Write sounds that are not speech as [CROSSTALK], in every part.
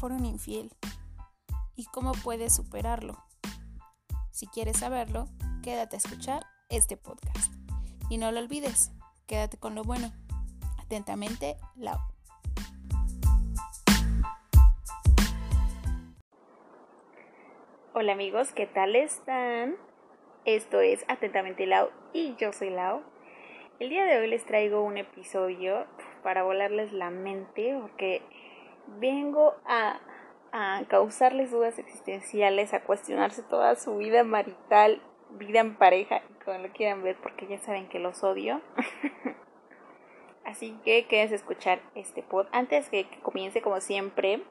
fueron infiel y cómo puedes superarlo. Si quieres saberlo, quédate a escuchar este podcast. Y no lo olvides, quédate con lo bueno. Atentamente, Lau. Hola amigos, ¿qué tal están? Esto es Atentamente Lau y yo soy Lau. El día de hoy les traigo un episodio para volarles la mente porque vengo a, causarles dudas existenciales, a cuestionarse toda su vida marital, vida en pareja, y como lo quieran ver, porque ya saben que los odio. [LAUGHS] Así que quédense a escuchar este pod. Antes que, que comience, como siempre,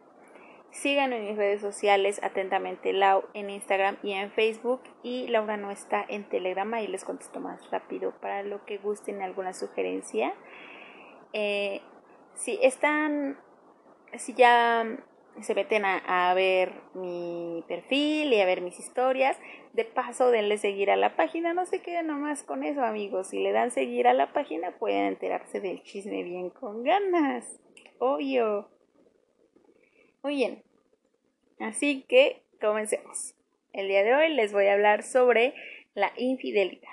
síganme en mis redes sociales, atentamente Lau en Instagram y en Facebook. Y Laura no está en Telegram, y les contesto más rápido para lo que gusten alguna sugerencia. Eh, si están si ya se meten a, ver mi perfil y a ver mis historias, de paso denle seguir a la página, no se queden nomás con eso amigos, si le dan seguir a la página pueden enterarse del chisme bien con ganas, obvio. Muy bien, así que comencemos. El día de hoy les voy a hablar sobre la infidelidad.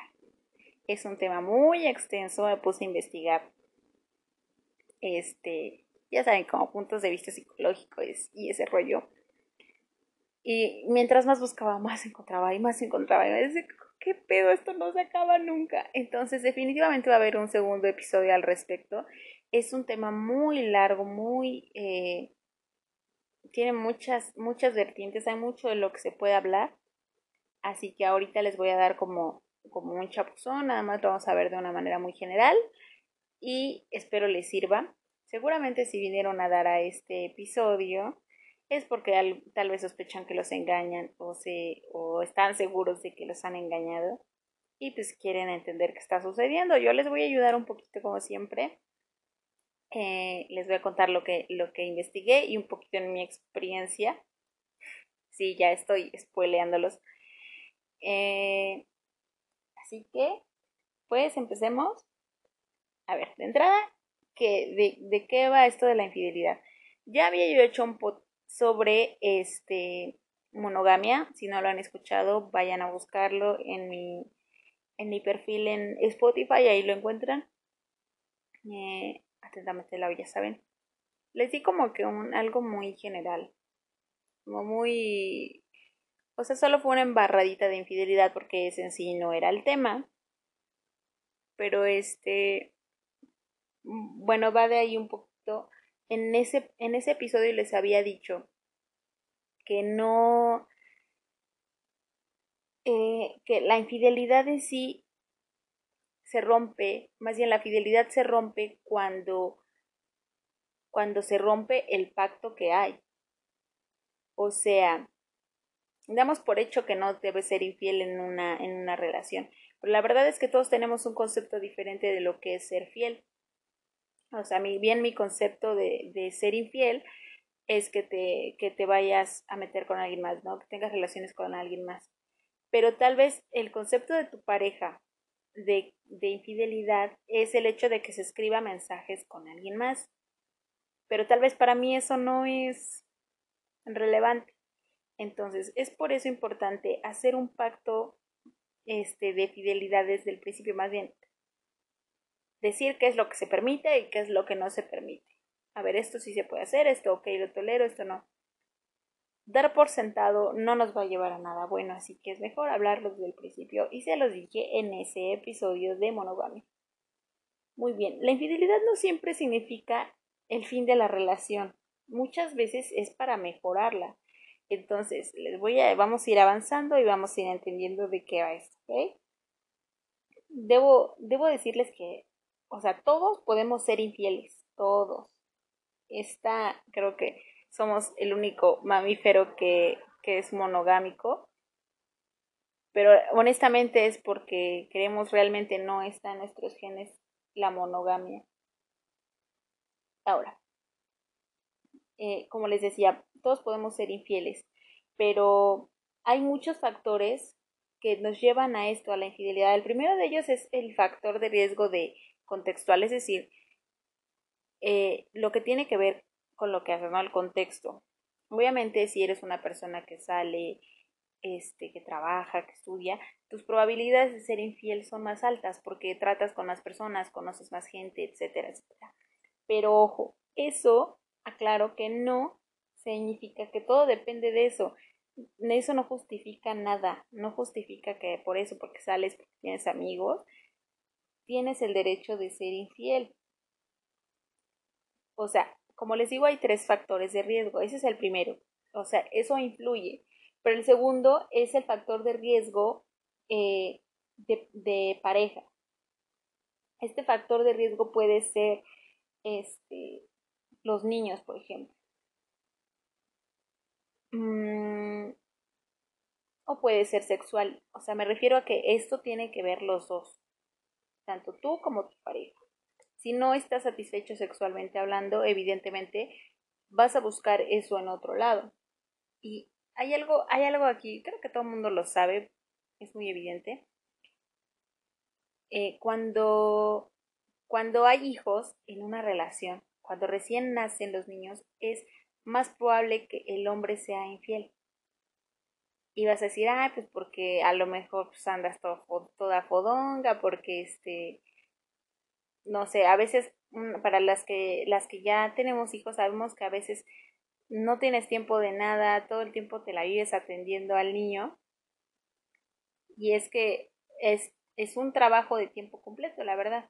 Es un tema muy extenso, me puse a investigar este ya saben, como puntos de vista psicológicos y ese rollo. Y mientras más buscaba, más encontraba y más encontraba. Y me decía, ¿qué pedo? Esto no se acaba nunca. Entonces, definitivamente va a haber un segundo episodio al respecto. Es un tema muy largo, muy... Eh, tiene muchas, muchas vertientes, hay mucho de lo que se puede hablar. Así que ahorita les voy a dar como, como un chapuzón, nada más lo vamos a ver de una manera muy general. Y espero les sirva. Seguramente si vinieron a dar a este episodio es porque tal vez sospechan que los engañan o, se, o están seguros de que los han engañado y pues quieren entender qué está sucediendo. Yo les voy a ayudar un poquito como siempre. Eh, les voy a contar lo que, lo que investigué y un poquito en mi experiencia. Sí, ya estoy spoileándolos. Eh, así que, pues empecemos. A ver, de entrada, que, de, qué va esto de la infidelidad. Ya había yo hecho un pod sobre este monogamia. Si no lo han escuchado, vayan a buscarlo en mi, en mi perfil en Spotify, ahí lo encuentran. Eh, atentamente la ya saben. Les di como que un, algo muy general. Como muy. O sea, solo fue una embarradita de infidelidad porque ese en sí no era el tema. Pero este bueno, va de ahí un poquito. En ese, en ese episodio les había dicho que no, eh, que la infidelidad en sí se rompe, más bien la fidelidad se rompe cuando, cuando se rompe el pacto que hay. O sea, damos por hecho que no debe ser infiel en una, en una relación. Pero la verdad es que todos tenemos un concepto diferente de lo que es ser fiel. O sea, mi, bien mi concepto de, de ser infiel es que te, que te vayas a meter con alguien más, ¿no? Que tengas relaciones con alguien más. Pero tal vez el concepto de tu pareja de, de infidelidad es el hecho de que se escriba mensajes con alguien más. Pero tal vez para mí eso no es relevante. Entonces, es por eso importante hacer un pacto este, de fidelidad desde el principio, más bien decir qué es lo que se permite y qué es lo que no se permite. A ver, esto sí se puede hacer, esto ok, lo tolero, esto no. Dar por sentado no nos va a llevar a nada bueno, así que es mejor hablarlo desde el principio y se los dije en ese episodio de monogamia. Muy bien, la infidelidad no siempre significa el fin de la relación, muchas veces es para mejorarla. Entonces, les voy a, vamos a ir avanzando y vamos a ir entendiendo de qué va esto, ¿ok? Debo, debo decirles que o sea, todos podemos ser infieles, todos. Esta, creo que somos el único mamífero que, que es monogámico. Pero honestamente es porque creemos realmente no está en nuestros genes la monogamia. Ahora, eh, como les decía, todos podemos ser infieles, pero hay muchos factores que nos llevan a esto, a la infidelidad. El primero de ellos es el factor de riesgo de contextual, es decir, eh, lo que tiene que ver con lo que hace, ¿no? El contexto. Obviamente, si eres una persona que sale, este, que trabaja, que estudia, tus probabilidades de ser infiel son más altas porque tratas con más personas, conoces más gente, etcétera, etcétera. Pero ojo, eso, aclaro que no significa que todo depende de eso. Eso no justifica nada, no justifica que por eso, porque sales, porque tienes amigos, tienes el derecho de ser infiel. O sea, como les digo, hay tres factores de riesgo. Ese es el primero. O sea, eso influye. Pero el segundo es el factor de riesgo eh, de, pareja. Este factor de riesgo puede ser este, los niños, por ejemplo. Mm, o puede ser sexual. O sea, me refiero a que esto tiene que ver los dos, tanto tú como tu pareja. Si no estás satisfecho sexualmente hablando, evidentemente vas a buscar eso en otro lado. Y hay algo, hay algo aquí, creo que todo el mundo lo sabe, es muy evidente. Eh, cuando, cuando hay hijos en una relación, cuando recién nacen los niños, es más probable que el hombre sea infiel. Y vas a decir, ah, pues porque a lo mejor pues, andas toda fodonga, porque este, no sé, a veces mm, para las que, las que ya tenemos hijos sabemos que a veces no tienes tiempo de nada, todo el tiempo te la vives atendiendo al niño. Y es que es, es un trabajo de tiempo completo, la verdad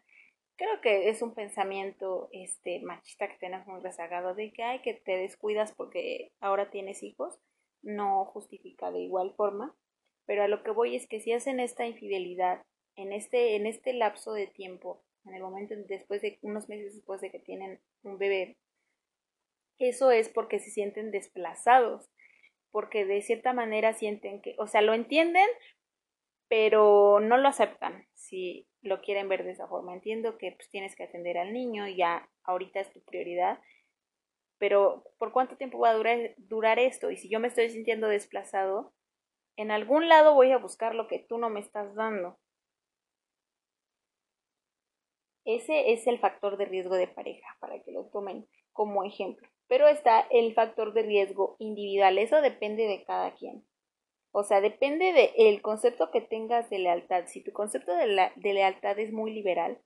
creo que es un pensamiento este machista que tenemos muy rezagado de que hay que te descuidas porque ahora tienes hijos no justifica de igual forma pero a lo que voy es que si hacen esta infidelidad en este en este lapso de tiempo en el momento después de unos meses después de que tienen un bebé eso es porque se sienten desplazados porque de cierta manera sienten que o sea lo entienden pero no lo aceptan si lo quieren ver de esa forma. Entiendo que pues, tienes que atender al niño ya ahorita es tu prioridad, pero ¿por cuánto tiempo va a durar, durar esto? Y si yo me estoy sintiendo desplazado, en algún lado voy a buscar lo que tú no me estás dando. Ese es el factor de riesgo de pareja, para que lo tomen como ejemplo. Pero está el factor de riesgo individual, eso depende de cada quien. O sea, depende del concepto que tengas de lealtad. Si tu concepto de, la, de lealtad es muy liberal,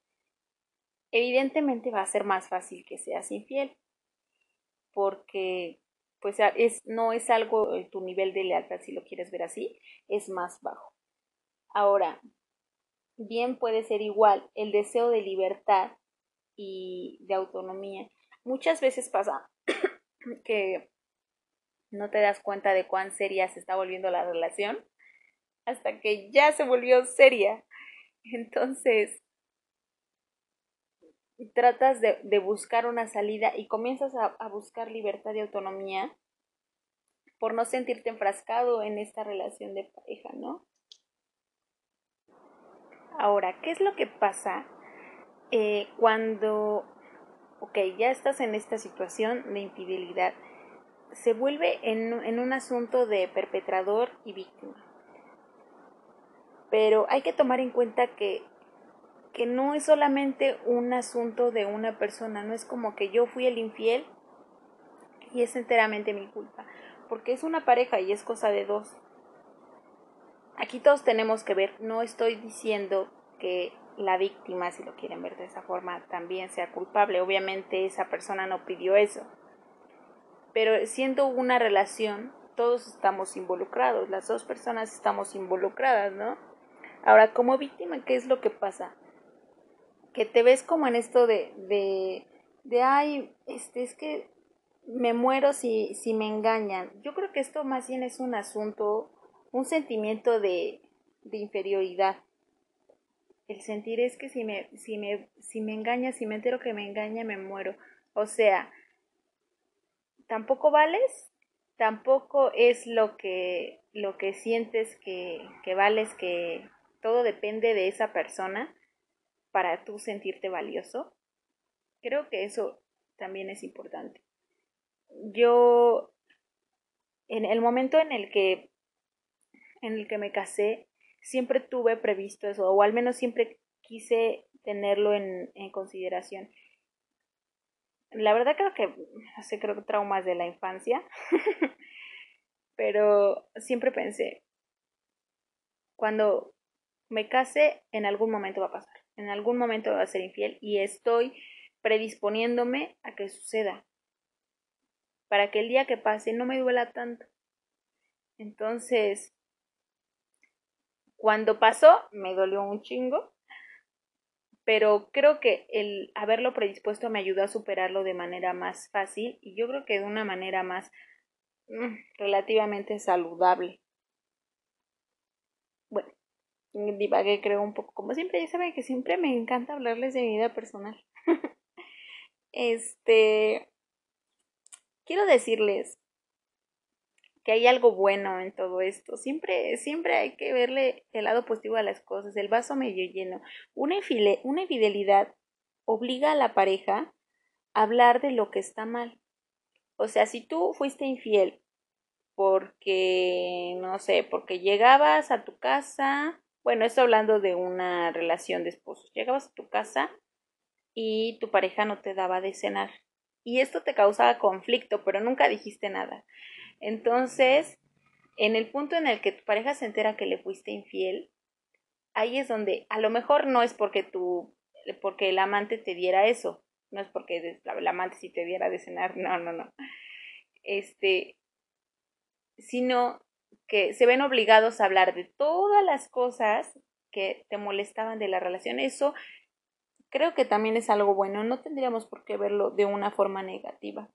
evidentemente va a ser más fácil que seas infiel. Porque pues es, no es algo, eh, tu nivel de lealtad, si lo quieres ver así, es más bajo. Ahora, bien puede ser igual el deseo de libertad y de autonomía. Muchas veces pasa [COUGHS] que no te das cuenta de cuán seria se está volviendo la relación hasta que ya se volvió seria. Entonces, tratas de, buscar una salida y comienzas a, a, buscar libertad y autonomía por no sentirte enfrascado en esta relación de pareja, ¿no? Ahora, ¿qué es lo que pasa eh, cuando, ok, ya estás en esta situación de infidelidad? se vuelve en, un asunto de perpetrador y víctima. Pero hay que tomar en cuenta que, que no es solamente un asunto de una persona, no es como que yo fui el infiel y es enteramente mi culpa, porque es una pareja y es cosa de dos. Aquí todos tenemos que ver, no estoy diciendo que la víctima, si lo quieren ver de esa forma, también sea culpable. Obviamente esa persona no pidió eso pero siendo una relación, todos estamos involucrados, las dos personas estamos involucradas, ¿no? Ahora, como víctima, ¿qué es lo que pasa? Que te ves como en esto de, de, de ay, este, es que me muero si, si me engañan. Yo creo que esto más bien es un asunto, un sentimiento de, de inferioridad. El sentir es que si me, si me, si me engaña, si me entero que me engaña, me muero. O sea, tampoco vales, tampoco es lo que, lo que sientes que, que vales, que todo depende de esa persona para tú sentirte valioso. Creo que eso también es importante. Yo, en el momento en el que, en el que me casé, siempre tuve previsto eso, o al menos siempre quise tenerlo en, en consideración la verdad creo que, no sé, creo que traumas de la infancia, [LAUGHS] pero siempre pensé, cuando me case, en algún momento va a pasar, en algún momento va a ser infiel y estoy predisponiéndome a que suceda, para que el día que pase no me duela tanto. Entonces, cuando pasó, me dolió un chingo, pero creo que el haberlo predispuesto me ayudó a superarlo de manera más fácil y yo creo que de una manera más mm, relativamente saludable. Divagué creo un poco, como siempre, ya saben que siempre me encanta hablarles de mi vida personal. [LAUGHS] este, quiero decirles que hay algo bueno en todo esto. Siempre, siempre hay que verle el lado positivo a las cosas, el vaso medio lleno. Una, una infidelidad obliga a la pareja a hablar de lo que está mal. O sea, si tú fuiste infiel porque, no sé, porque llegabas a tu casa, bueno, estoy hablando de una relación de esposos, llegabas a tu casa y tu pareja no te daba de cenar. Y esto te causaba conflicto, pero nunca dijiste nada. Entonces, en el punto en el que tu pareja se entera que le fuiste infiel, ahí es donde a lo mejor no es porque tú, porque el amante te diera eso, no es porque el amante si te diera de cenar, no, no, no. Este, sino que se ven obligados a hablar de todas las cosas que te molestaban de la relación. Eso creo que también es algo bueno, no tendríamos por qué verlo de una forma negativa.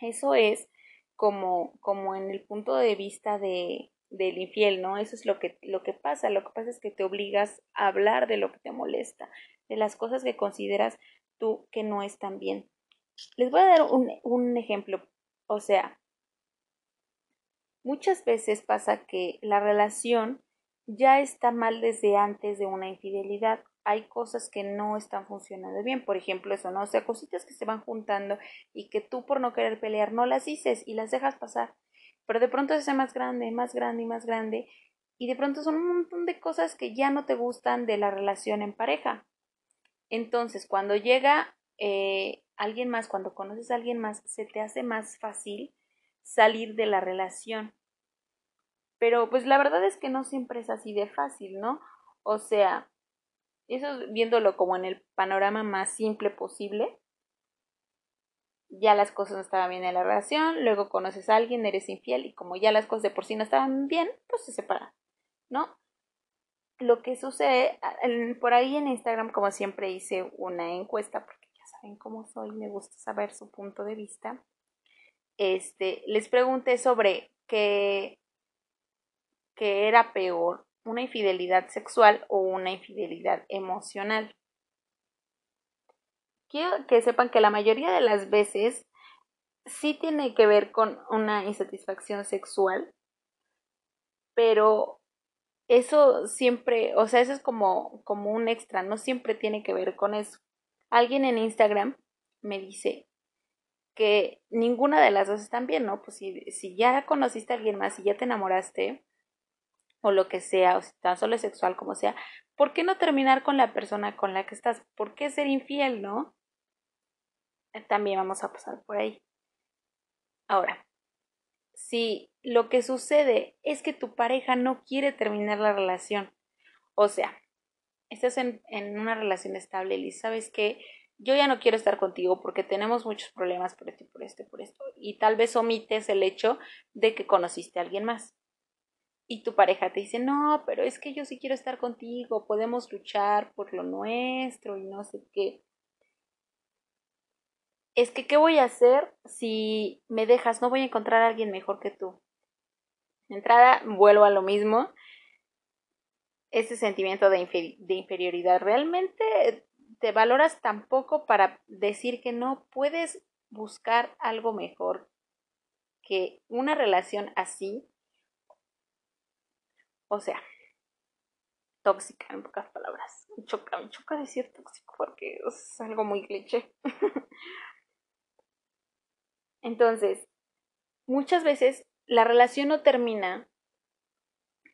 Eso es como, como en el punto de vista de, del infiel, ¿no? Eso es lo que, lo que pasa. Lo que pasa es que te obligas a hablar de lo que te molesta, de las cosas que consideras tú que no están bien. Les voy a dar un, un ejemplo. O sea, muchas veces pasa que la relación ya está mal desde antes de una infidelidad hay cosas que no están funcionando bien. Por ejemplo, eso, ¿no? O sea, cositas que se van juntando y que tú por no querer pelear no las dices y las dejas pasar. Pero de pronto se hace más grande, más grande y más grande. Y de pronto son un montón de cosas que ya no te gustan de la relación en pareja. Entonces, cuando llega eh, alguien más, cuando conoces a alguien más, se te hace más fácil salir de la relación. Pero pues la verdad es que no siempre es así de fácil, ¿no? O sea, eso viéndolo como en el panorama más simple posible. Ya las cosas no estaban bien en la relación, luego conoces a alguien, eres infiel y como ya las cosas de por sí no estaban bien, pues se separan, ¿no? Lo que sucede, por ahí en Instagram, como siempre hice una encuesta, porque ya saben cómo soy, me gusta saber su punto de vista. Este, les pregunté sobre qué, qué era peor, una infidelidad sexual o una infidelidad emocional. Quiero que sepan que la mayoría de las veces sí tiene que ver con una insatisfacción sexual, pero eso siempre, o sea, eso es como, como un extra, no siempre tiene que ver con eso. Alguien en Instagram me dice que ninguna de las dos están bien, ¿no? Pues si, si ya conociste a alguien más y ya te enamoraste, o lo que sea, o si tan solo es sexual como sea, ¿por qué no terminar con la persona con la que estás? ¿Por qué ser infiel, no? Eh, también vamos a pasar por ahí. Ahora, si lo que sucede es que tu pareja no quiere terminar la relación, o sea, estás en, en una relación estable y sabes que yo ya no quiero estar contigo porque tenemos muchos problemas por esto por esto por esto, y tal vez omites el hecho de que conociste a alguien más y tu pareja te dice, no, pero es que yo sí quiero estar contigo, podemos luchar por lo nuestro y no sé qué. Es que, ¿qué voy a hacer si me dejas? No voy a encontrar a alguien mejor que tú. Entrada, vuelvo a lo mismo. Ese sentimiento de, de inferioridad. ¿Realmente te valoras tan poco para decir que no puedes buscar algo mejor que una relación así? O sea, tóxica en pocas palabras. Me choca, me choca decir tóxico porque es algo muy cliché. [LAUGHS] Entonces, muchas veces la relación no termina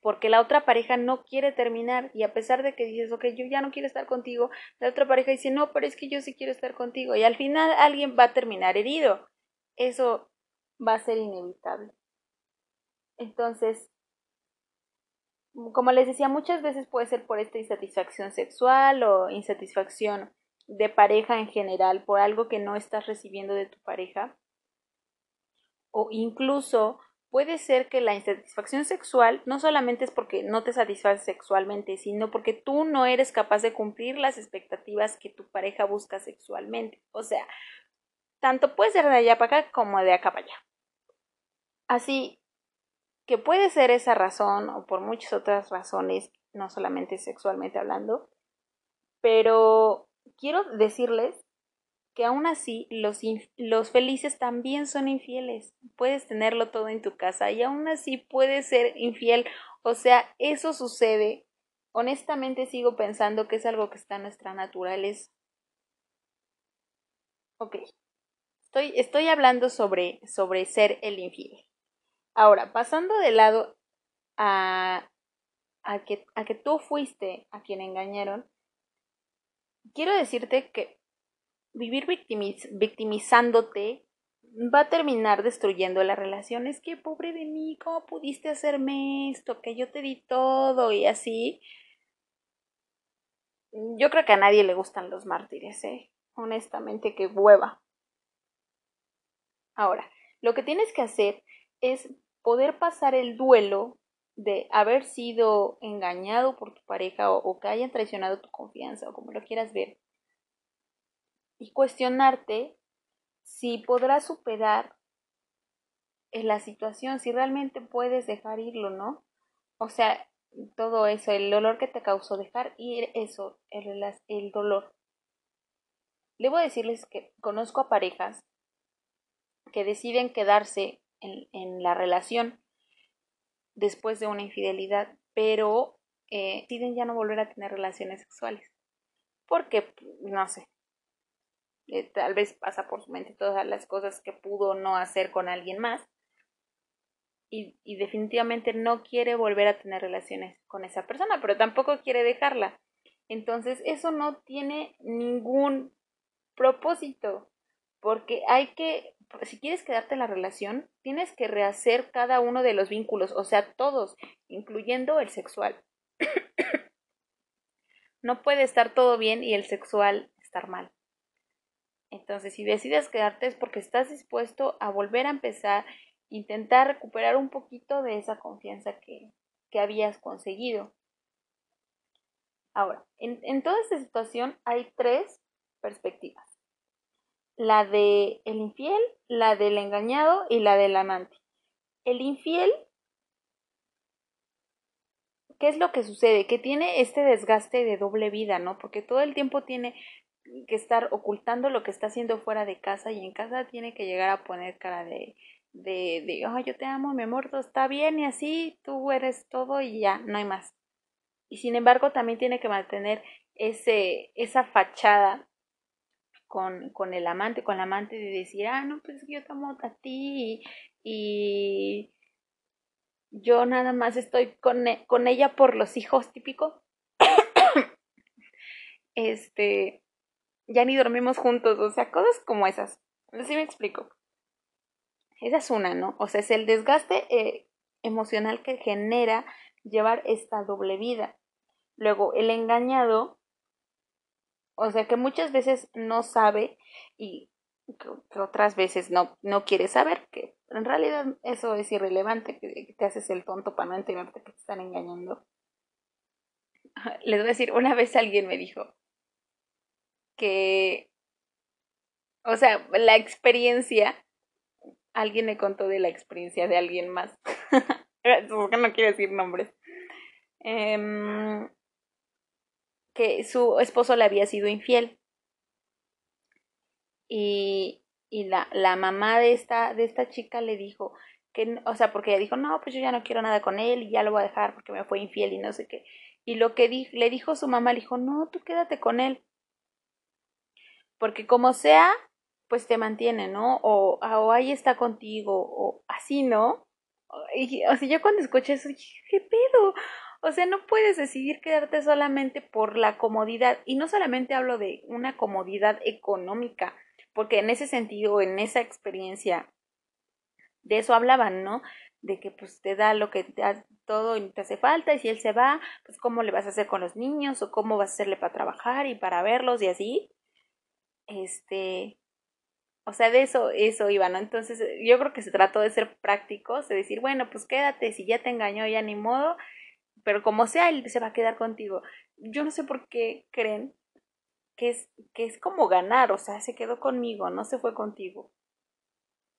porque la otra pareja no quiere terminar y a pesar de que dices, ok, yo ya no quiero estar contigo, la otra pareja dice, no, pero es que yo sí quiero estar contigo y al final alguien va a terminar herido. Eso va a ser inevitable. Entonces, como les decía, muchas veces puede ser por esta insatisfacción sexual o insatisfacción de pareja en general, por algo que no estás recibiendo de tu pareja. O incluso puede ser que la insatisfacción sexual no solamente es porque no te satisface sexualmente, sino porque tú no eres capaz de cumplir las expectativas que tu pareja busca sexualmente. O sea, tanto puede ser de allá para acá como de acá para allá. Así que puede ser esa razón o por muchas otras razones, no solamente sexualmente hablando, pero quiero decirles que aún así los, los felices también son infieles. Puedes tenerlo todo en tu casa y aún así puedes ser infiel. O sea, eso sucede. Honestamente sigo pensando que es algo que está en nuestra naturaleza. Ok. Estoy, estoy hablando sobre, sobre ser el infiel. Ahora, pasando de lado a, a, que, a que tú fuiste a quien engañaron, quiero decirte que vivir victimizándote va a terminar destruyendo la relación. Es que pobre de mí, ¿cómo pudiste hacerme esto? Que yo te di todo y así. Yo creo que a nadie le gustan los mártires, ¿eh? Honestamente, qué hueva. Ahora, lo que tienes que hacer es poder pasar el duelo de haber sido engañado por tu pareja o, que hayan traicionado tu confianza o como lo quieras ver y cuestionarte si podrás superar la situación, si realmente puedes dejar irlo, ¿no? O sea, todo eso, el dolor que te causó dejar ir eso, el, el dolor. Debo decirles que conozco a parejas que deciden quedarse en, la relación después de una infidelidad, pero eh, deciden ya no volver a tener relaciones sexuales. Porque, no sé, eh, tal vez pasa por su mente todas las cosas que pudo no hacer con alguien más. Y, y, definitivamente no quiere volver a tener relaciones con esa persona, pero tampoco quiere dejarla. Entonces, eso no tiene ningún propósito, porque hay que si quieres quedarte en la relación, tienes que rehacer cada uno de los vínculos, o sea, todos, incluyendo el sexual. [COUGHS] no puede estar todo bien y el sexual estar mal. Entonces, si decides quedarte es porque estás dispuesto a volver a empezar, intentar recuperar un poquito de esa confianza que, que habías conseguido. Ahora, en, en toda esta situación hay tres perspectivas la de el infiel, la del engañado y la del amante. El infiel, ¿qué es lo que sucede? Que tiene este desgaste de doble vida, ¿no? Porque todo el tiempo tiene que estar ocultando lo que está haciendo fuera de casa y en casa tiene que llegar a poner cara de de, de oh, yo te amo, mi amor, todo está bien y así, tú eres todo y ya, no hay más. Y sin embargo también tiene que mantener ese, esa fachada con, con el amante, con la amante de decir, ah, no, pues yo te amo a ti y, yo nada más estoy con, e, con ella por los hijos típico. [COUGHS] este, ya ni dormimos juntos, o sea, cosas como esas. Así me explico. Esa es una, ¿no? O sea, es el desgaste eh, emocional que genera llevar esta doble vida. Luego, el engañado o sea que muchas veces no sabe y otras veces no, no quiere saber, que en realidad eso es irrelevante, que te haces el tonto para no entenderte que te están engañando. [LAUGHS] Les voy a decir, una vez alguien me dijo que, o sea, la experiencia, alguien me contó de la experiencia de alguien más, [LAUGHS] porque no quiero decir nombres. Eh, que su esposo le había sido infiel. Y, y la, la mamá de esta, de esta chica le dijo que, o sea, porque ella dijo, no, pues yo ya no quiero nada con él y ya lo voy a dejar porque me fue infiel y no sé qué. Y lo que le dijo su mamá, le dijo, no, tú quédate con él. Porque como sea, pues te mantiene, ¿no? O, o ahí está contigo, o así, ¿no? Y, o sea, yo cuando escuché eso dije, ¿qué pedo? O sea, no puedes decidir quedarte solamente por la comodidad. Y no solamente hablo de una comodidad económica, porque en ese sentido, en esa experiencia, de eso hablaban, ¿no? De que pues te da lo que te da todo y te hace falta, y si él se va, pues cómo le vas a hacer con los niños, o cómo vas a hacerle para trabajar y para verlos y así. Este, o sea, de eso, eso iba, ¿no? Entonces, yo creo que se trató de ser prácticos, de decir, bueno, pues quédate, si ya te engañó, ya ni modo, pero como sea, él se va a quedar contigo. Yo no sé por qué creen que es, que es como ganar, o sea, se quedó conmigo, no se fue contigo.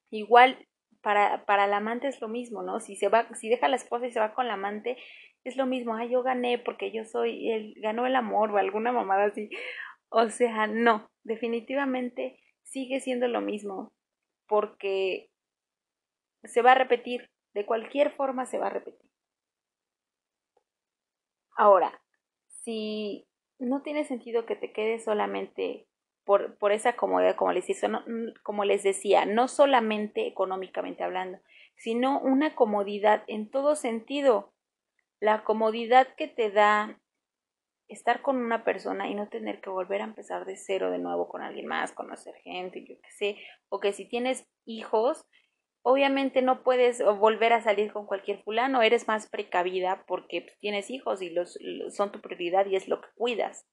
Igual, para, para el amante es lo mismo, ¿no? Si se va, si deja la esposa y se va con la amante, es lo mismo, ah, yo gané porque yo soy, él ganó el amor o alguna mamada así. O sea, no, definitivamente sigue siendo lo mismo, porque se va a repetir, de cualquier forma se va a repetir. Ahora, si no tiene sentido que te quedes solamente por, por esa comodidad, como les, hizo, como les decía, no solamente económicamente hablando, sino una comodidad en todo sentido. La comodidad que te da estar con una persona y no tener que volver a empezar de cero de nuevo con alguien más, conocer gente, yo qué sé, o que si tienes hijos, obviamente no puedes volver a salir con cualquier fulano, eres más precavida porque pues, tienes hijos y los, son tu prioridad y es lo que cuidas.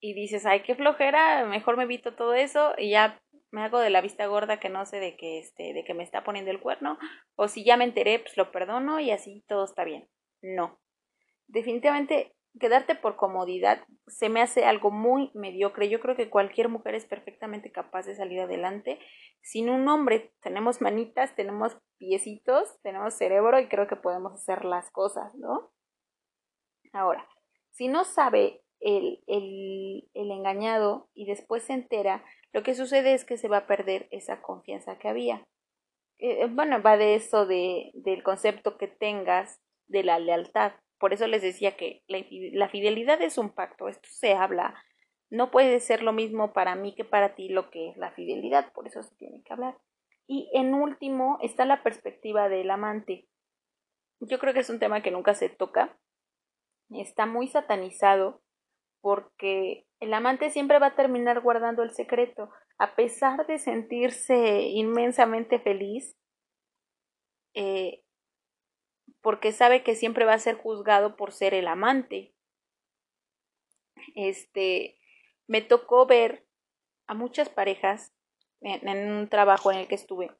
Y dices, ay, qué flojera, mejor me evito todo eso y ya me hago de la vista gorda que no sé de que este, de que me está poniendo el cuerno, o si ya me enteré, pues lo perdono y así todo está bien. No definitivamente quedarte por comodidad se me hace algo muy mediocre. Yo creo que cualquier mujer es perfectamente capaz de salir adelante. Sin un hombre tenemos manitas, tenemos piecitos, tenemos cerebro y creo que podemos hacer las cosas, ¿no? Ahora, si no sabe el, el, el engañado y después se entera, lo que sucede es que se va a perder esa confianza que había. Eh, bueno, va de eso de, del concepto que tengas de la lealtad. Por eso les decía que la, fidelidad es un pacto, esto se habla. No puede ser lo mismo para mí que para ti lo que es la fidelidad, por eso se tiene que hablar. Y en último está la perspectiva del amante. Yo creo que es un tema que nunca se toca. Está muy satanizado porque el amante siempre va a terminar guardando el secreto. A pesar de sentirse inmensamente feliz, eh, porque sabe que siempre va a ser juzgado por ser el amante. Este, me tocó ver a muchas parejas en, un trabajo en el que estuve,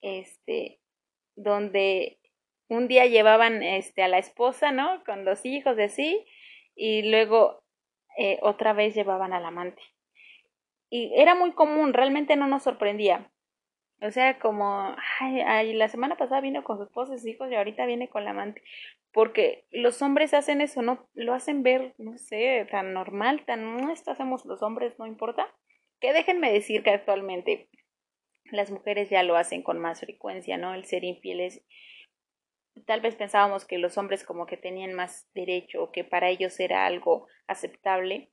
este, donde un día llevaban este, a la esposa, ¿no? Con dos hijos de sí, y luego eh, otra vez llevaban al amante. Y era muy común, realmente no nos sorprendía. O sea, como, ay, la semana pasada vino con su esposa y hijos y ahorita viene con la amante. Porque los hombres hacen eso, no lo hacen ver, no sé, tan normal, tan, no, esto hacemos los hombres, no importa. Que déjenme decir que actualmente las mujeres ya lo hacen con más frecuencia, ¿no? El ser infieles. Tal vez pensábamos que los hombres como que tenían más derecho o que para ellos era algo aceptable.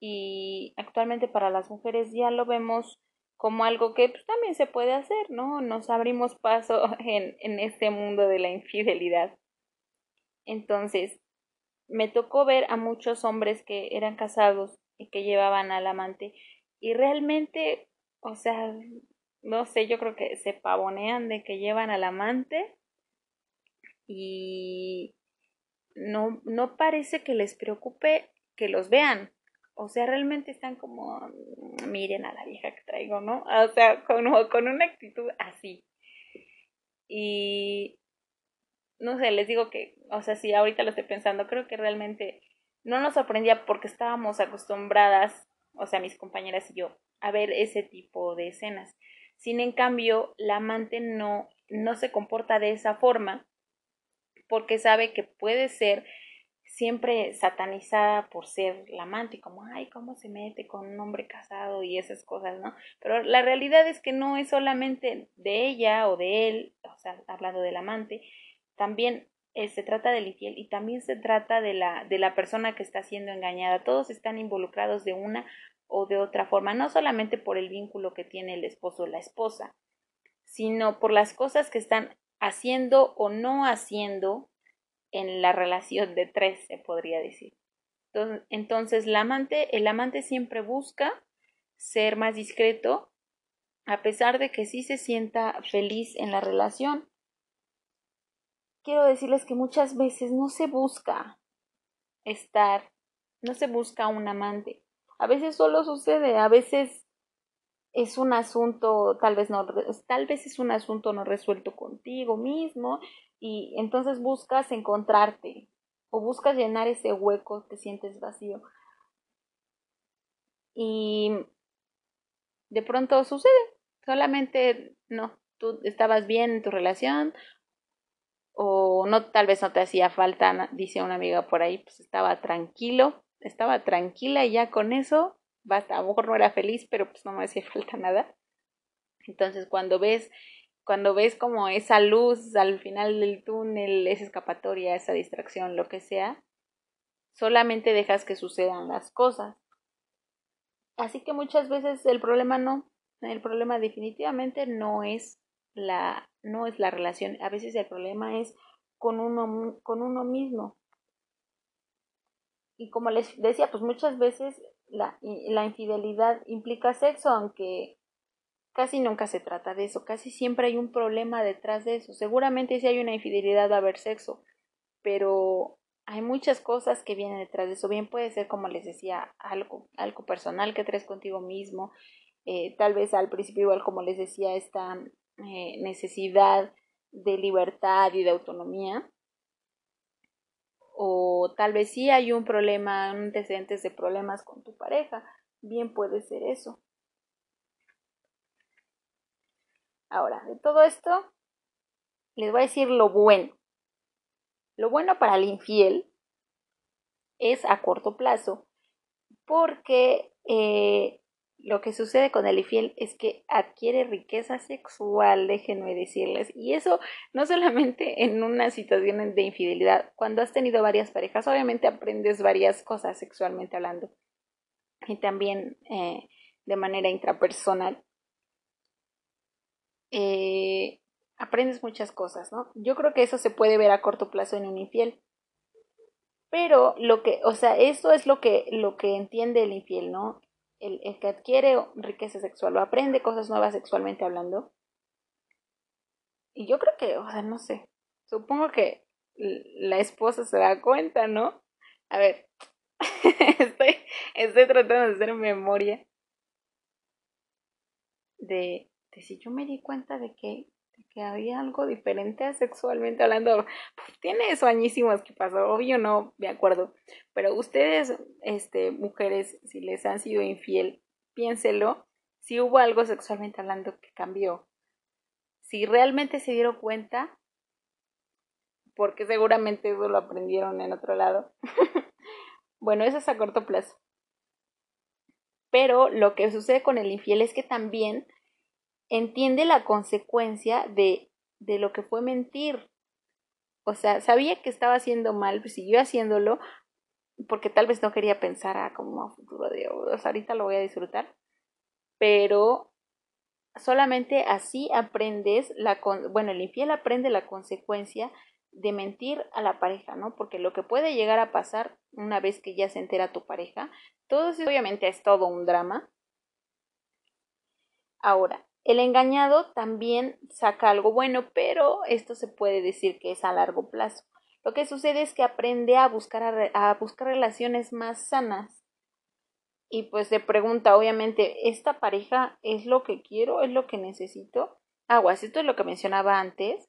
Y actualmente para las mujeres ya lo vemos como algo que pues, también se puede hacer, ¿no? Nos abrimos paso [LAUGHS] en, en este mundo de la infidelidad. Entonces, me tocó ver a muchos hombres que eran casados y que llevaban al amante y realmente, o sea, no sé, yo creo que se pavonean de que llevan al amante y no, no parece que les preocupe que los vean, o sea, realmente están como, mm, miren a la vieja que traigo, ¿no? O sea, con, con una actitud así. Y no sé, les digo que, o sea, si ahorita lo estoy pensando, creo que realmente no nos sorprendía porque estábamos acostumbradas, o sea, mis compañeras y yo, a ver ese tipo de escenas. Sin en cambio, la amante no, no se comporta de esa forma porque sabe que puede ser siempre satanizada por ser la amante, como, ay, ¿cómo se mete con un hombre casado y esas cosas, ¿no? Pero la realidad es que no es solamente de ella o de él, o sea, hablando del amante, también eh, se trata del infiel y también se trata de la, de la persona que está siendo engañada. Todos están involucrados de una o de otra forma, no solamente por el vínculo que tiene el esposo o la esposa, sino por las cosas que están haciendo o no haciendo en la relación de tres, se podría decir. Entonces, el amante, el amante siempre busca ser más discreto, a pesar de que sí se sienta feliz en la relación. Quiero decirles que muchas veces no se busca estar, no se busca un amante. A veces solo sucede, a veces es un asunto, tal vez no, tal vez es un asunto no resuelto contigo mismo y entonces buscas encontrarte o buscas llenar ese hueco que sientes vacío. Y de pronto sucede, solamente no, tú estabas bien en tu relación o no, tal vez no te hacía falta, dice una amiga por ahí, pues estaba tranquilo, estaba tranquila y ya con eso basta, a lo mejor no era feliz, pero pues no me hacía [LAUGHS] falta nada. Entonces cuando ves, cuando ves como esa luz al final del túnel, esa escapatoria, esa distracción, lo que sea, solamente dejas que sucedan las cosas. Así que muchas veces el problema no, el problema definitivamente no es la, no es la relación, a veces el problema es con uno, con uno mismo. Y como les decía, pues muchas veces la, la infidelidad implica sexo, aunque casi nunca se trata de eso, casi siempre hay un problema detrás de eso. Seguramente si hay una infidelidad a haber sexo, pero hay muchas cosas que vienen detrás de eso. Bien puede ser, como les decía, algo, algo personal que traes contigo mismo, eh, tal vez al principio igual como les decía, esta eh, necesidad de libertad y de autonomía o tal vez sí hay un problema, un antecedentes de problemas con tu pareja, bien puede ser eso. Ahora, de todo esto, les voy a decir lo bueno. Lo bueno para el infiel es a corto plazo, porque eh, lo que sucede con el infiel es que adquiere riqueza sexual, déjenme decirles, y eso no solamente [LAUGHS] en una situación de infidelidad, cuando has tenido varias parejas, obviamente aprendes varias cosas sexualmente hablando, y también eh, de manera intrapersonal. Eh, aprendes muchas cosas, ¿no? Yo creo que eso se puede ver a corto plazo en un infiel. Pero lo que, o sea, eso es lo que, lo que entiende el infiel, ¿no? el, que adquiere riqueza sexual o aprende cosas nuevas sexualmente hablando. Y yo creo que, o sea, no sé, supongo que la esposa se da cuenta, ¿no? A ver, [LAUGHS] estoy, estoy tratando de hacer memoria de, de si yo me di cuenta de que que había algo diferente sexualmente hablando. tiene eso añísimos que pasó, obvio no me acuerdo. Pero ustedes, este, mujeres, si les han sido infiel, piénselo, si hubo algo sexualmente hablando que cambió. Si realmente se dieron cuenta, porque seguramente eso lo aprendieron en otro lado. [LAUGHS] bueno, eso es a corto plazo. Pero lo que sucede con el infiel es que también entiende la consecuencia de, de lo que fue mentir. O sea, sabía que estaba haciendo mal, pues siguió haciéndolo, porque tal vez no quería pensar a ah, como a futuro de, oh, ahorita lo voy a disfrutar, pero solamente así aprendes la, bueno, el infiel aprende la consecuencia de mentir a la pareja, ¿no? Porque lo que puede llegar a pasar una vez que ya se entera tu pareja, todo eso obviamente es todo un drama. Ahora, el engañado también saca algo bueno, pero esto se puede decir que es a largo plazo. Lo que sucede es que aprende a buscar, a, buscar relaciones más sanas. Y pues se pregunta, obviamente, ¿esta pareja es lo que quiero? ¿Es lo que necesito? Aguas, esto es lo que mencionaba antes,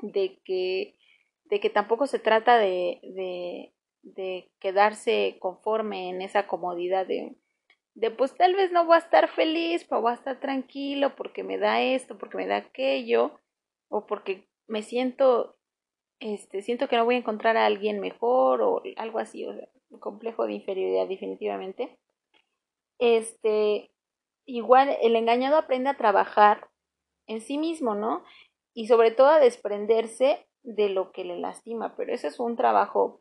de que, de que tampoco se trata de, de, de quedarse conforme en esa comodidad de de pues tal vez no voy a estar feliz, pero voy a estar tranquilo porque me da esto, porque me da aquello, o porque me siento, este, siento que no voy a encontrar a alguien mejor o algo así, o sea, un complejo de inferioridad definitivamente. Este, igual el engañado aprende a trabajar en sí mismo, ¿no? Y sobre todo a desprenderse de lo que le lastima, pero ese es un trabajo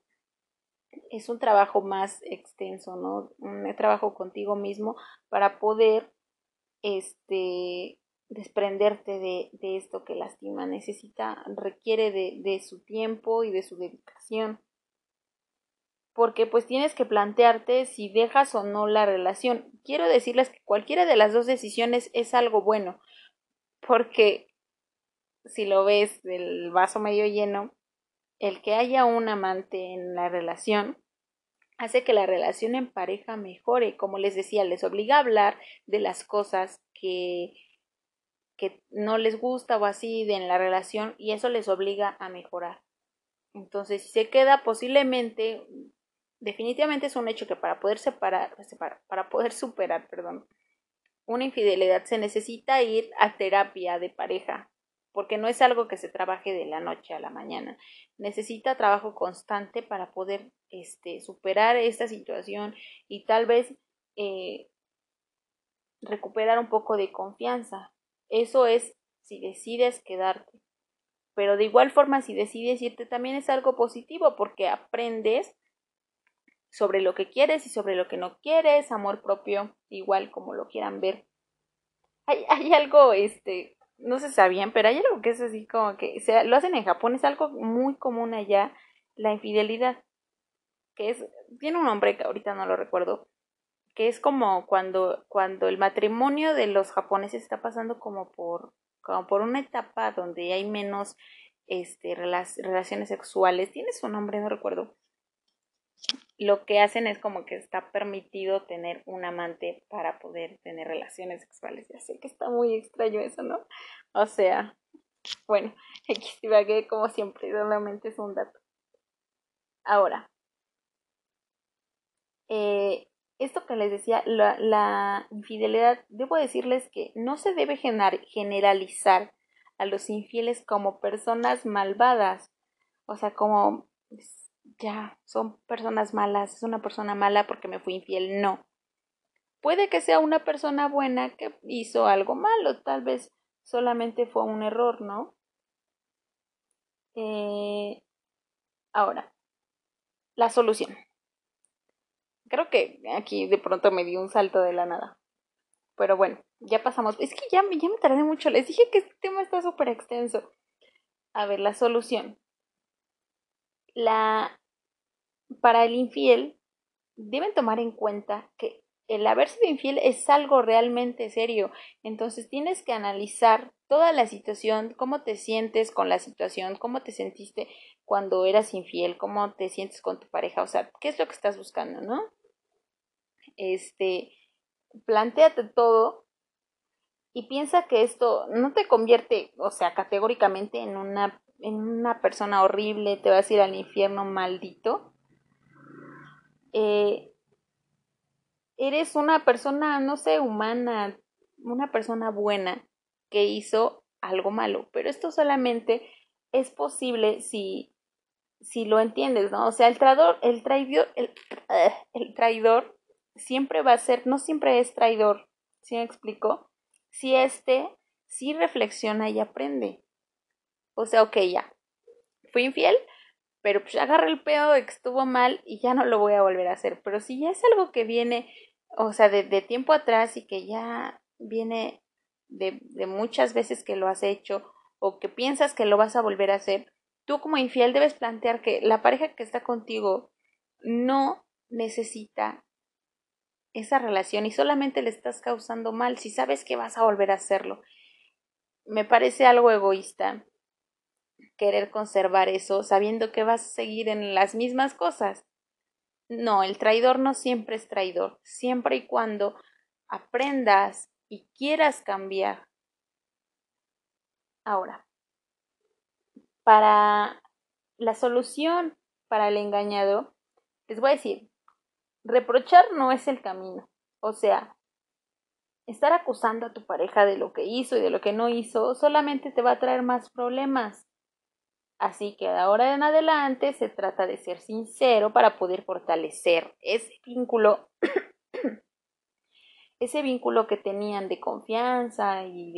es un trabajo más extenso, ¿no? Un trabajo contigo mismo para poder, este, desprenderte de, de esto que lastima, necesita, requiere de, de su tiempo y de su dedicación porque pues tienes que plantearte si dejas o no la relación. Quiero decirles que cualquiera de las dos decisiones es algo bueno, porque si lo ves del vaso medio lleno, el que haya un amante en la relación hace que la relación en pareja mejore. Como les decía, les obliga a hablar de las cosas que, que no les gusta o así de en la relación y eso les obliga a mejorar. Entonces, si se queda posiblemente definitivamente es un hecho que para poder separar, para poder superar, perdón, una infidelidad se necesita ir a terapia de pareja, porque no es algo que se trabaje de la noche a la mañana. Necesita trabajo constante para poder este, superar esta situación y tal vez eh, recuperar un poco de confianza. Eso es si decides quedarte. Pero de igual forma, si decides irte, también es algo positivo porque aprendes sobre lo que quieres y sobre lo que no quieres, amor propio, igual como lo quieran ver. Hay, hay algo, este, no se sabían, pero hay algo que es así como que se, lo hacen en Japón, es algo muy común allá, la infidelidad, que es, tiene un nombre que ahorita no lo recuerdo, que es como cuando, cuando el matrimonio de los japoneses está pasando como por, como por una etapa donde hay menos este, relaciones sexuales, tiene su nombre, no recuerdo, lo que hacen es como que está permitido tener un amante para poder tener relaciones sexuales. Ya sé que está muy extraño eso, ¿no? O sea, bueno, [LAUGHS] que como siempre, solamente es un dato. Ahora, eh, esto que les decía, la, la, infidelidad, debo decirles que no se debe generalizar a los infieles como personas malvadas, o sea, como ya, son personas malas, es una persona mala porque me fui infiel, no. Puede que sea una persona buena que hizo algo malo, tal vez solamente fue un error, ¿no? Eh, ahora, la solución. Creo que aquí de pronto me dio un salto de la nada. Pero bueno, ya pasamos. Es que ya, ya me tardé mucho. Les dije que este tema está súper extenso. A ver, la solución. La para el infiel, deben tomar en cuenta que el haber sido infiel es algo realmente serio. Entonces tienes que analizar toda la situación, cómo te sientes con la situación, cómo te sentiste cuando eras infiel, cómo te sientes con tu pareja, o sea, qué es lo que estás buscando, ¿no? Este, planteate todo y piensa que esto no te convierte, o sea, categóricamente en una en una persona horrible, te vas a ir al infierno maldito, eh, eres una persona, no sé, humana, una persona buena que hizo algo malo, pero esto solamente es posible si, si lo entiendes, ¿no? O sea, el traidor, el traidor, el, el traidor siempre va a ser, no siempre es traidor, ¿sí me explico? Si este sí reflexiona y aprende. O sea, ok, ya, fui infiel, pero pues agarré el pedo de que estuvo mal y ya no lo voy a volver a hacer. Pero si ya es algo que viene, o sea, de, tiempo atrás y que ya viene de, de muchas veces que lo has hecho o que piensas que lo vas a volver a hacer, tú como infiel debes plantear que la pareja que está contigo no necesita esa relación y solamente le estás causando mal si sabes que vas a volver a hacerlo. Me parece algo egoísta querer conservar eso sabiendo que vas a seguir en las mismas cosas. No, el traidor no siempre es traidor, siempre y cuando aprendas y quieras cambiar. Ahora, para la solución para el engañado, les voy a decir, reprochar no es el camino. O sea, estar acusando a tu pareja de lo que hizo y de lo que no hizo solamente te va a traer más problemas. Así que de ahora en adelante se trata de ser sincero para poder fortalecer ese vínculo, [COUGHS] ese vínculo que tenían de confianza y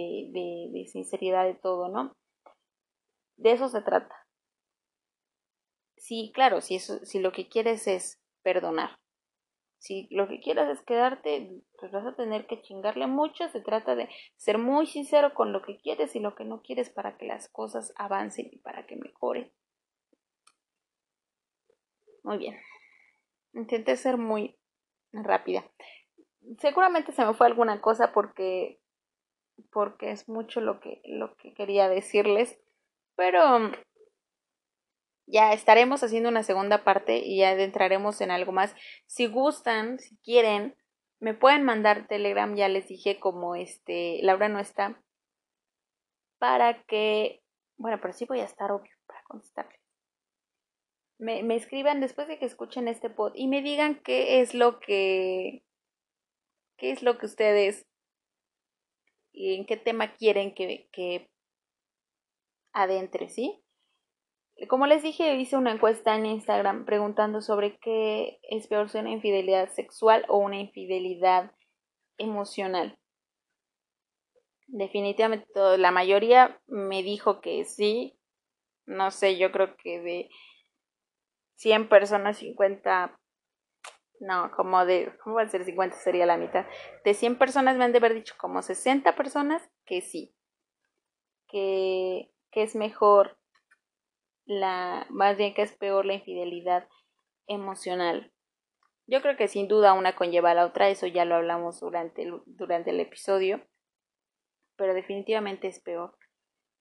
de, sinceridad de todo, ¿no? De eso se trata. Sí, claro, si, eso, si lo que quieres es perdonar. Si lo que quieras es quedarte, pues vas a tener que chingarle mucho. Se trata de ser muy sincero con lo que quieres y lo que no quieres para que las cosas avancen y para que mejoren. Muy bien. Intenté ser muy rápida. Seguramente se me fue alguna cosa porque porque es mucho lo que lo que quería decirles, pero ya estaremos haciendo una segunda parte y ya entraremos en algo más. Si gustan, si quieren, me pueden mandar Telegram, ya les dije como este Laura no está para que bueno, pero sí voy a estar obvio para contestarles me, me escriban después de que escuchen este pod y me digan qué es lo que qué es lo que ustedes y en qué tema quieren que, que adentre, ¿sí? Como les dije, hice una encuesta en Instagram preguntando sobre qué es peor ser una infidelidad sexual o una infidelidad emocional. Definitivamente la mayoría me dijo que sí. No sé, yo creo que de 100 personas, 50, no, como de, ¿cómo va a ser 50? Sería la mitad. De 100 personas me han de haber dicho como 60 personas que sí, que, que es mejor la, más bien que es peor la infidelidad emocional. Yo creo que sin duda una conlleva a la otra, eso ya lo hablamos durante el, durante el episodio, pero definitivamente es peor.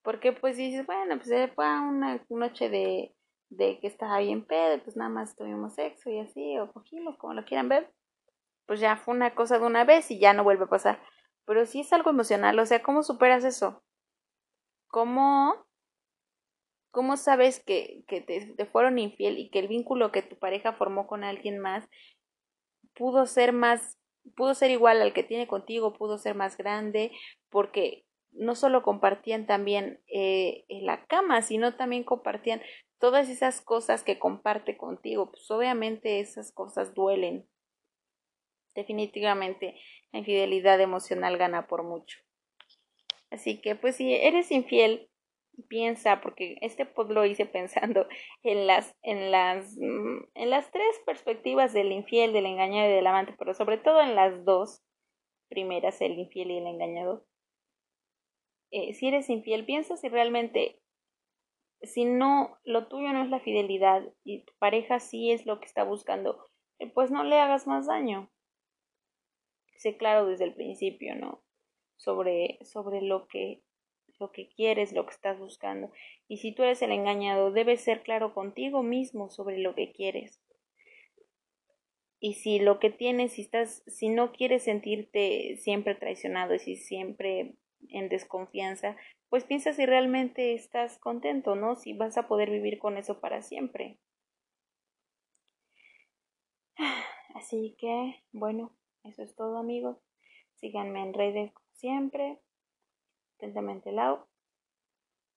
Porque pues dices, bueno, pues fue una noche de, de que estaba bien pedo, pues nada más tuvimos sexo y así, o cogimos, como lo quieran ver, pues ya fue una cosa de una vez y ya no vuelve a pasar. Pero sí es algo emocional, o sea, ¿cómo superas eso? ¿Cómo, cómo sabes que, que te, te fueron infiel y que el vínculo que tu pareja formó con alguien más pudo ser más, pudo ser igual al que tiene contigo, pudo ser más grande, porque no solo compartían también eh, la cama, sino también compartían todas esas cosas que comparte contigo, pues obviamente esas cosas duelen. Definitivamente la infidelidad emocional gana por mucho. Así que pues si eres infiel, piensa, porque este pod lo hice pensando [LAUGHS] en las, en las, mm, en las tres perspectivas del infiel, del engañado y del amante, pero sobre todo en las dos primeras, el infiel y el engañado. Eh, si eres infiel, piensa si realmente si no, lo tuyo no es la fidelidad y tu pareja sí es lo que está buscando, eh, pues no le hagas más daño. Sé claro desde el principio, ¿no? Sobre, sobre lo que, lo que quieres, lo que estás buscando. Y si tú eres el engañado, debes ser claro contigo mismo sobre lo que quieres. Y si lo que tienes, si estás, si no quieres sentirte siempre traicionado y si siempre en desconfianza, pues piensa si realmente estás contento, ¿no? Si vas a poder vivir con eso para siempre. [SIGHS] Así que, bueno, eso es todo amigos. Síganme en redes siempre. Atentamente Lau.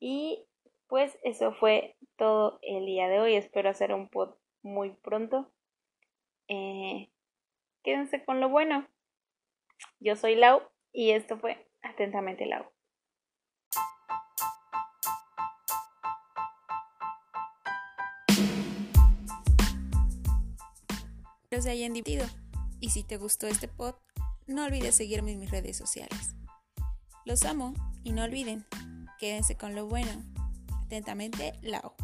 Y pues eso fue todo el día de hoy. Espero hacer un pod muy pronto. Eh, quédense con lo bueno. Yo soy Lau y esto fue Atentamente Lau. se hayan divertido. Y si te gustó este pod, no olvides seguirme en mis redes sociales. Los amo y no olviden, quédense con lo bueno. Atentamente, Lao.